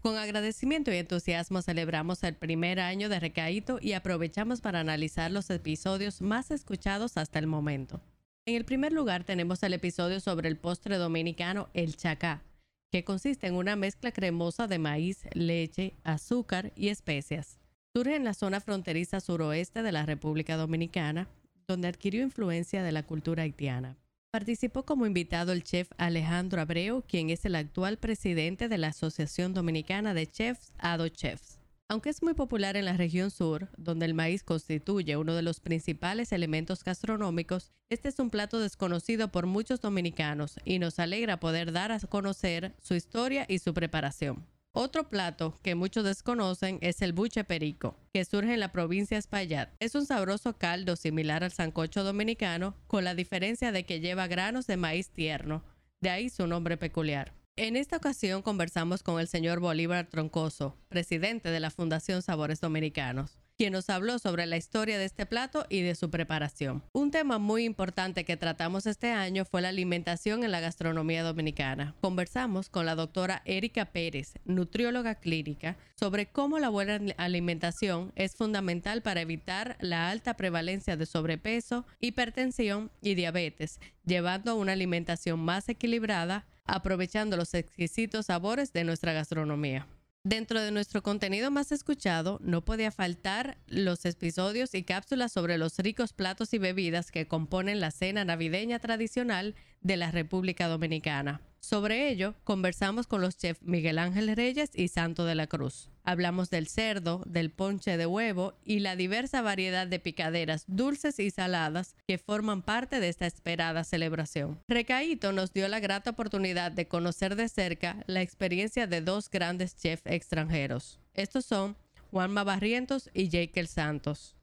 Con agradecimiento y entusiasmo celebramos el primer año de Recaíto y aprovechamos para analizar los episodios más escuchados hasta el momento. En el primer lugar tenemos el episodio sobre el postre dominicano El Chacá, que consiste en una mezcla cremosa de maíz, leche, azúcar y especias. Surge en la zona fronteriza suroeste de la República Dominicana, donde adquirió influencia de la cultura haitiana. Participó como invitado el chef Alejandro Abreu, quien es el actual presidente de la Asociación Dominicana de Chefs, ADO Chefs. Aunque es muy popular en la región sur, donde el maíz constituye uno de los principales elementos gastronómicos, este es un plato desconocido por muchos dominicanos y nos alegra poder dar a conocer su historia y su preparación. Otro plato que muchos desconocen es el buche perico, que surge en la provincia de Espaillat. Es un sabroso caldo similar al sancocho dominicano, con la diferencia de que lleva granos de maíz tierno, de ahí su nombre peculiar. En esta ocasión conversamos con el señor Bolívar Troncoso, presidente de la Fundación Sabores Dominicanos quien nos habló sobre la historia de este plato y de su preparación. Un tema muy importante que tratamos este año fue la alimentación en la gastronomía dominicana. Conversamos con la doctora Erika Pérez, nutrióloga clínica, sobre cómo la buena alimentación es fundamental para evitar la alta prevalencia de sobrepeso, hipertensión y diabetes, llevando a una alimentación más equilibrada, aprovechando los exquisitos sabores de nuestra gastronomía. Dentro de nuestro contenido más escuchado, no podía faltar los episodios y cápsulas sobre los ricos platos y bebidas que componen la cena navideña tradicional de la República Dominicana. Sobre ello, conversamos con los chefs Miguel Ángel Reyes y Santo de la Cruz. Hablamos del cerdo, del ponche de huevo y la diversa variedad de picaderas dulces y saladas que forman parte de esta esperada celebración. Recaíto nos dio la grata oportunidad de conocer de cerca la experiencia de dos grandes chefs extranjeros. Estos son Juanma Barrientos y Jekyll Santos.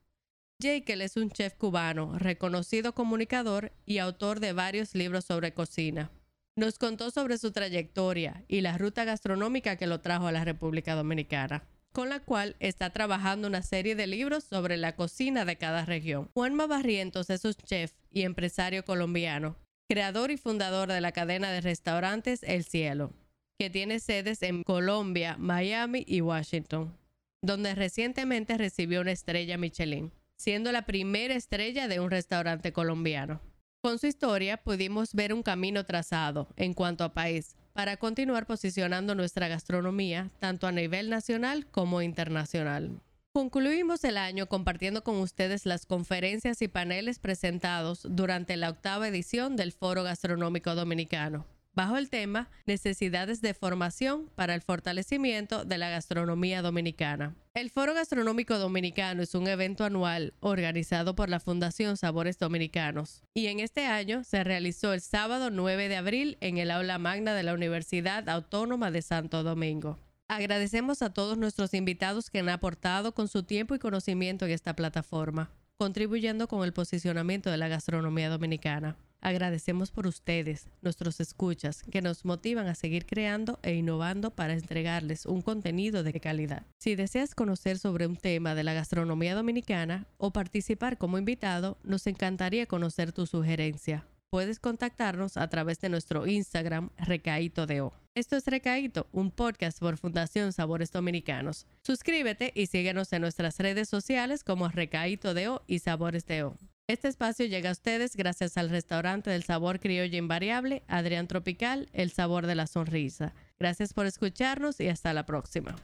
Jekyll es un chef cubano, reconocido comunicador y autor de varios libros sobre cocina. Nos contó sobre su trayectoria y la ruta gastronómica que lo trajo a la República Dominicana, con la cual está trabajando una serie de libros sobre la cocina de cada región. Juanma Barrientos es un chef y empresario colombiano, creador y fundador de la cadena de restaurantes El Cielo, que tiene sedes en Colombia, Miami y Washington, donde recientemente recibió una estrella Michelin, siendo la primera estrella de un restaurante colombiano. Con su historia pudimos ver un camino trazado en cuanto a país para continuar posicionando nuestra gastronomía tanto a nivel nacional como internacional. Concluimos el año compartiendo con ustedes las conferencias y paneles presentados durante la octava edición del Foro Gastronómico Dominicano, bajo el tema Necesidades de formación para el fortalecimiento de la gastronomía dominicana. El Foro Gastronómico Dominicano es un evento anual organizado por la Fundación Sabores Dominicanos y en este año se realizó el sábado 9 de abril en el aula magna de la Universidad Autónoma de Santo Domingo. Agradecemos a todos nuestros invitados que han aportado con su tiempo y conocimiento en esta plataforma, contribuyendo con el posicionamiento de la gastronomía dominicana. Agradecemos por ustedes, nuestros escuchas, que nos motivan a seguir creando e innovando para entregarles un contenido de calidad. Si deseas conocer sobre un tema de la gastronomía dominicana o participar como invitado, nos encantaría conocer tu sugerencia. Puedes contactarnos a través de nuestro Instagram Recaito de O. Esto es Recaito, un podcast por Fundación Sabores Dominicanos. Suscríbete y síguenos en nuestras redes sociales como Recaito de O y Sabores de O. Este espacio llega a ustedes gracias al restaurante del sabor criollo invariable, Adrián Tropical, el sabor de la sonrisa. Gracias por escucharnos y hasta la próxima.